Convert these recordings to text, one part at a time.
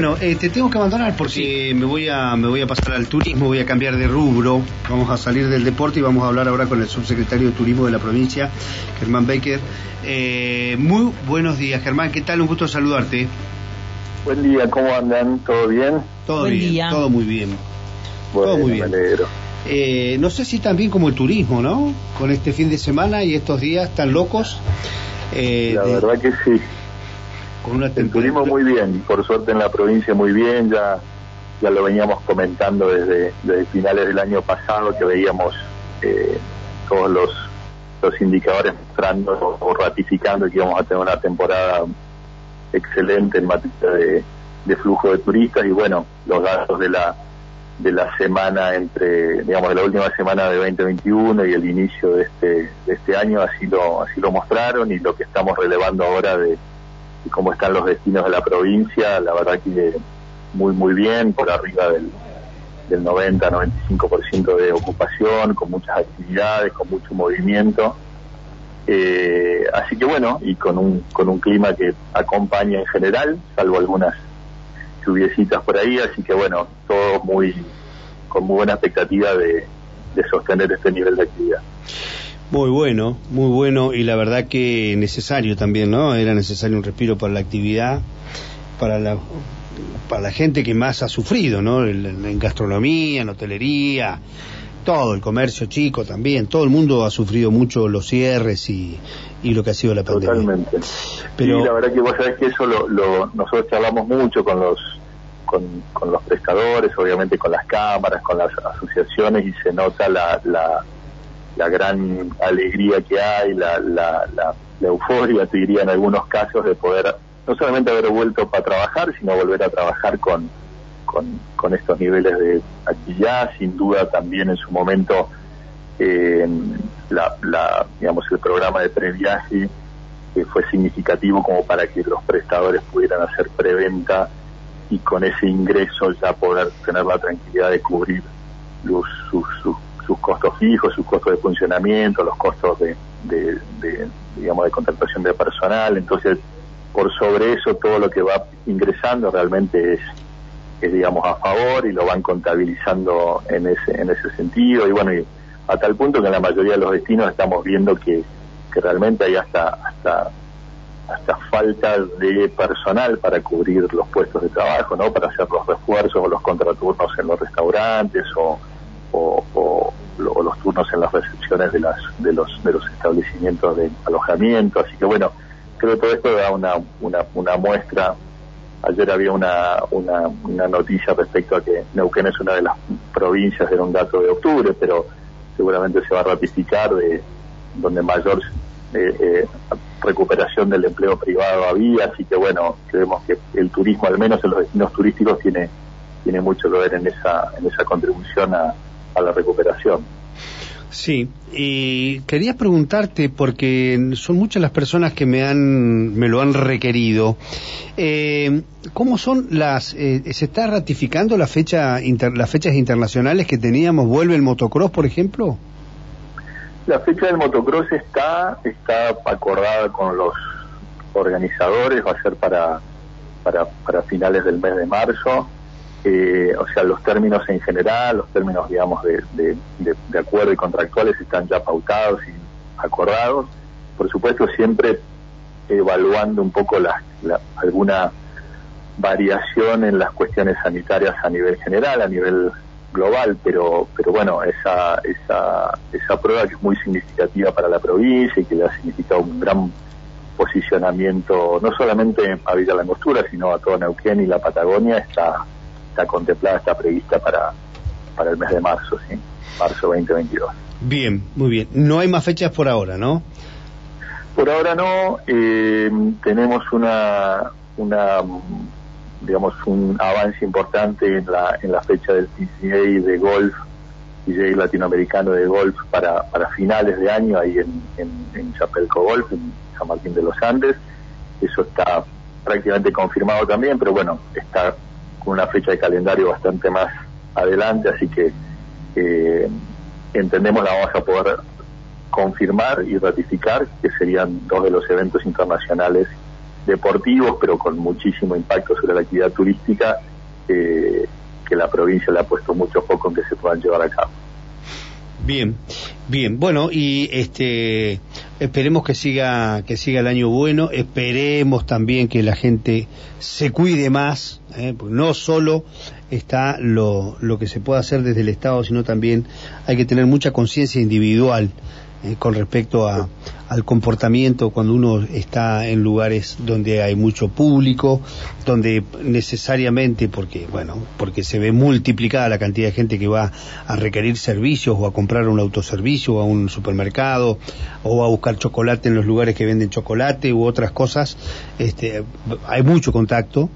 Bueno, eh, te tengo que abandonar porque me voy a me voy a pasar al turismo, voy a cambiar de rubro, vamos a salir del deporte y vamos a hablar ahora con el subsecretario de Turismo de la provincia, Germán Becker. Eh, muy buenos días, Germán, ¿qué tal? Un gusto saludarte. Buen día, ¿cómo andan? ¿Todo bien? Todo bien, todo muy bien. todo muy bien. Eh, no sé si también como el turismo, ¿no? Con este fin de semana y estos días tan locos. la verdad que sí el turismo muy bien, por suerte en la provincia muy bien, ya ya lo veníamos comentando desde, finales del año pasado que veíamos eh, todos los, los indicadores mostrando o ratificando que íbamos a tener una temporada excelente en materia de, de flujo de turistas y bueno, los datos de la de la semana entre, digamos, de la última semana de 2021 y el inicio de este, de este año así lo, así lo mostraron y lo que estamos relevando ahora de, y cómo están los destinos de la provincia, la verdad que muy, muy bien, por arriba del, del 90-95% de ocupación, con muchas actividades, con mucho movimiento. Eh, así que bueno, y con un, con un clima que acompaña en general, salvo algunas lluviecitas por ahí, así que bueno, todo muy, con muy buena expectativa de, de sostener este nivel de actividad. Muy bueno, muy bueno y la verdad que necesario también, ¿no? Era necesario un respiro para la actividad, para la, para la gente que más ha sufrido, ¿no? En, gastronomía, en hotelería, todo, el comercio chico también, todo el mundo ha sufrido mucho los cierres y, y lo que ha sido la pandemia. Totalmente. Pero... la verdad que vos sabés que eso lo, lo, nosotros charlamos mucho con los con, con los prestadores, obviamente con las cámaras, con las asociaciones y se nota la, la la gran alegría que hay, la, la, la, euforia, te diría en algunos casos, de poder no solamente haber vuelto para trabajar, sino volver a trabajar con, con, estos niveles de actividad. Sin duda también en su momento eh, la, digamos, el programa de previaje eh, fue significativo como para que los prestadores pudieran hacer preventa y con ese ingreso ya poder tener la tranquilidad de cubrir los, sus sus costos fijos, sus costos de funcionamiento, los costos de, digamos, de contratación de personal. Entonces, por sobre eso, todo lo que va ingresando realmente es, es digamos, a favor y lo van contabilizando en ese, en ese sentido. Y bueno, y a tal punto que en la mayoría de los destinos estamos viendo que, que realmente hay hasta, hasta hasta falta de personal para cubrir los puestos de trabajo, ¿no? Para hacer los refuerzos o los contraturnos en los restaurantes o, o, los turnos en las recepciones de, las, de, los, de los establecimientos de alojamiento. Así que bueno, creo que todo esto da una, una, una muestra. Ayer había una, una, una noticia respecto a que Neuquén es una de las provincias, era un dato de octubre, pero seguramente se va a ratificar de donde mayor eh, eh, recuperación del empleo privado había, así que bueno, creemos que el turismo, al menos en los destinos turísticos, tiene, tiene mucho que ver en esa, en esa contribución a, a la recuperación. Sí, y quería preguntarte, porque son muchas las personas que me han, me lo han requerido, eh, ¿cómo son las, eh, se está ratificando la fecha, las fechas internacionales que teníamos? ¿Vuelve el motocross, por ejemplo? La fecha del motocross está, está acordada con los organizadores, va a ser para, para, para finales del mes de marzo eh, o sea, los términos en general, los términos, digamos, de, de, acuerdo y contractuales están ya pautados y acordados. Por supuesto, siempre evaluando un poco la, alguna variación en las cuestiones sanitarias a nivel general, a nivel global, pero, pero bueno, esa, esa, esa prueba que es muy significativa para la provincia y que le ha significado un gran posicionamiento, no solamente a Villa Langostura, sino a toda Neuquén y la Patagonia, está está contemplada, está prevista para, para el mes de marzo, ¿sí? Marzo 2022. Bien, muy bien. No hay más fechas por ahora, ¿no? Por ahora no. Eh, tenemos una, una, digamos, un avance importante en la, en la fecha del PGA de golf, PGA latinoamericano de golf para, para finales de año ahí en, en, en Chapelco Golf, en San Martín de los Andes. Eso está prácticamente confirmado también, pero bueno, está una fecha de calendario bastante más adelante, así que eh, entendemos la vamos a poder confirmar y ratificar que serían dos de los eventos internacionales deportivos, pero con muchísimo impacto sobre la actividad turística, que la provincia le ha puesto mucho foco en que se puedan llevar a cabo. Bien, bien. Bueno, y este esperemos que siga que siga el año bueno, esperemos también que la gente se cuide más, ¿eh? no solo está lo, lo que se puede hacer desde el Estado, sino también hay que tener mucha conciencia individual eh, con respecto a, al comportamiento cuando uno está en lugares donde hay mucho público, donde necesariamente, porque, bueno, porque se ve multiplicada la cantidad de gente que va a requerir servicios o a comprar un autoservicio o a un supermercado o a buscar chocolate en los lugares que venden chocolate u otras cosas, este, hay mucho contacto,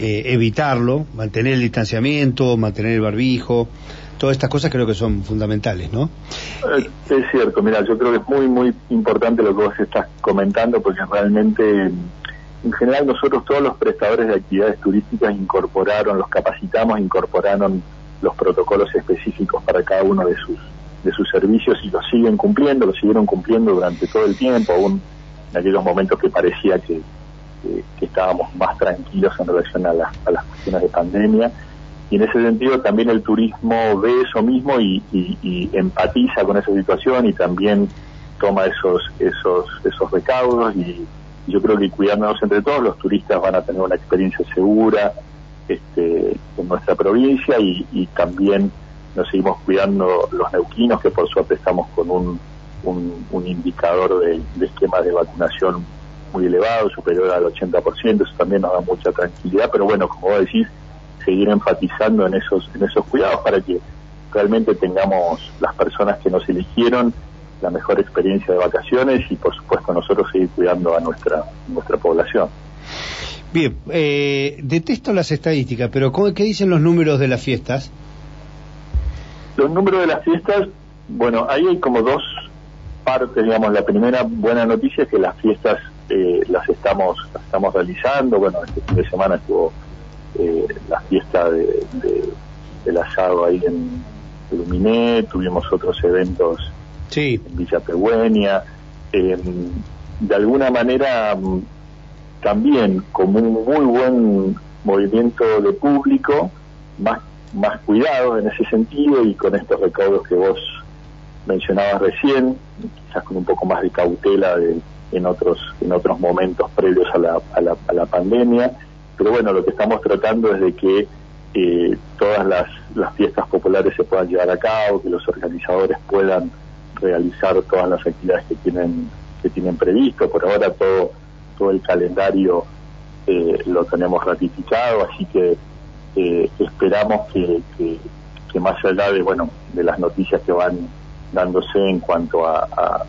eh, evitarlo, mantener el distanciamiento, mantener el barbijo, todas estas cosas creo que son fundamentales, ¿no? Eh, es cierto, mira, yo creo que es muy, muy importante lo que vos estás comentando porque realmente, en general, nosotros todos los prestadores de actividades turísticas incorporaron, los capacitamos, incorporaron los protocolos específicos para cada uno de sus de sus servicios y los siguen cumpliendo, los siguieron cumpliendo durante todo el tiempo, aún en aquellos momentos que parecía que, estábamos más tranquilos en relación a, a las cuestiones de pandemia. Y en ese sentido también el turismo ve eso mismo y, empatiza con esa situación y también toma esos esos esos recaudos. Y yo creo que cuidándonos entre todos los turistas van a tener una experiencia segura este, en nuestra provincia y, también nos seguimos cuidando los neuquinos que por suerte estamos con un, un, indicador de, de esquema de vacunación muy elevado, superior al 80%, eso también nos da mucha tranquilidad, pero bueno, como vos decís, seguir enfatizando en esos, en esos cuidados para que realmente tengamos las personas que nos eligieron la mejor experiencia de vacaciones y por supuesto nosotros seguir cuidando a nuestra, nuestra población. Bien, eh, detesto las estadísticas, pero ¿qué dicen los números de las fiestas? Los números de las fiestas, bueno, ahí hay como dos partes, digamos, la primera buena noticia es que las fiestas eh, las estamos las estamos realizando, bueno, este fin de semana estuvo eh, la fiesta de, del asado ahí en Luminé, tuvimos otros eventos en Villa Pegüeña. de alguna manera, mm, también como un muy buen movimiento de público, más, más cuidado en ese sentido y con estos recaudos que vos mencionabas recién, quizás con un poco más de cautela en otros en otros momentos previos a la, a la, a la pandemia pero bueno, lo que estamos tratando es de que eh, todas las, fiestas populares se puedan llevar a cabo, que los organizadores puedan realizar todas las actividades que tienen que tienen previsto. Por ahora todo todo el calendario eh, lo tenemos ratificado, así que eh, esperamos que, que, más allá de bueno de las noticias que van dándose en cuanto a,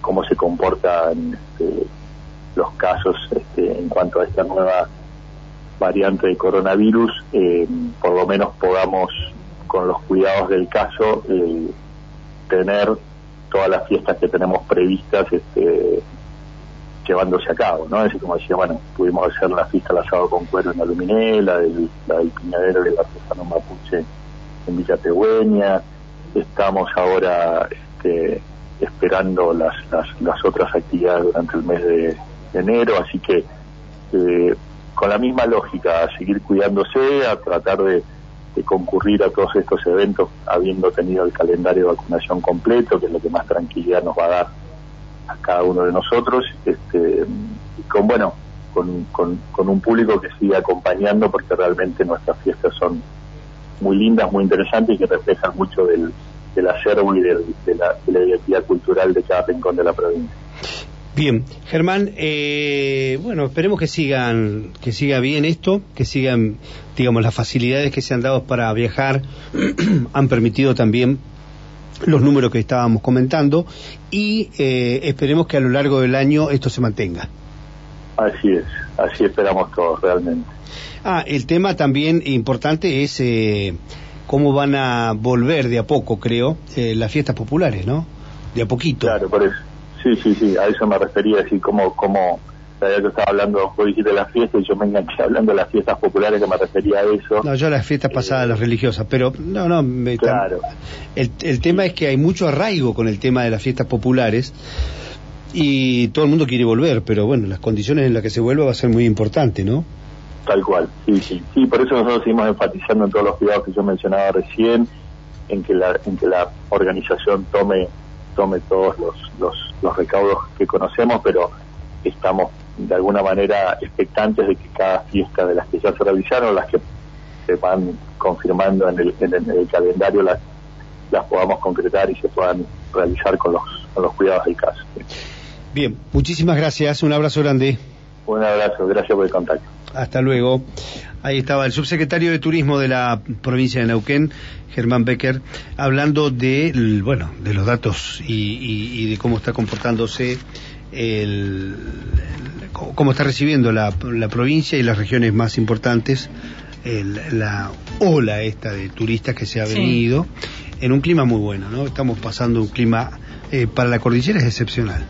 cómo se comportan este, los casos este, en cuanto a esta nueva variante de coronavirus, eh, por lo menos podamos, con los cuidados del caso, eh, tener todas las fiestas que tenemos previstas este, llevándose a cabo, ¿no? Así como decía, bueno, pudimos hacer la fiesta del asado con cuero en Aluminé, la del, la del piñadero del artesano mapuche en Villa Tegüeña, estamos ahora este, esperando las, las, las otras actividades durante el mes de, enero, así que eh, con la misma lógica, a seguir cuidándose, a tratar de, concurrir a todos estos eventos habiendo tenido el calendario de vacunación completo, que es lo que más tranquilidad nos va a dar a cada uno de nosotros, este, y con, bueno, con, con, un público que sigue acompañando porque realmente nuestras fiestas son muy lindas, muy interesantes y que reflejan mucho del, del acervo y de, la, de la identidad cultural de cada rincón de la provincia. Bien, Germán, eh, bueno, esperemos que sigan, que siga bien esto, que sigan, digamos, las facilidades que se han dado para viajar, han permitido también los números que estábamos comentando y eh, esperemos que a lo largo del año esto se mantenga. Así es, así esperamos todos realmente. Ah, el tema también importante es eh, cómo van a volver de a poco, creo, las fiestas populares, ¿no? De a poquito. Claro, por eso Sí, sí, sí, a eso me refería, así como, como yo estaba hablando, vos dijiste de las fiestas y yo me enganché hablando de las fiestas populares que me refería a eso. No, yo las fiestas pasadas, las religiosas, pero no, no, me, claro. El, el tema es que hay mucho arraigo con el tema de las fiestas populares y todo el mundo quiere volver, pero bueno, las condiciones en las que se vuelva va a ser muy importante, ¿no? Tal cual, sí, sí. Sí, por eso nosotros seguimos enfatizando en todos los cuidados que yo mencionaba recién, en que la, en que la organización tome tome todos los, los, los recaudos que conocemos, pero estamos de alguna manera expectantes de que cada fiesta de las que ya se realizaron, las que se van confirmando en el, en el, calendario, las, las podamos concretar y se puedan realizar con los, con los cuidados del caso. Bien, muchísimas gracias, un abrazo grande. Un abrazo, gracias por el contacto. Hasta luego. Ahí estaba el subsecretario de Turismo de la provincia de Neuquén, Germán Becker, hablando de, bueno, de los datos y, de cómo está comportándose el, cómo está recibiendo la, provincia y las regiones más importantes la ola esta de turistas que se ha venido en un clima muy bueno, ¿no? Estamos pasando un clima eh, para la cordillera es excepcional.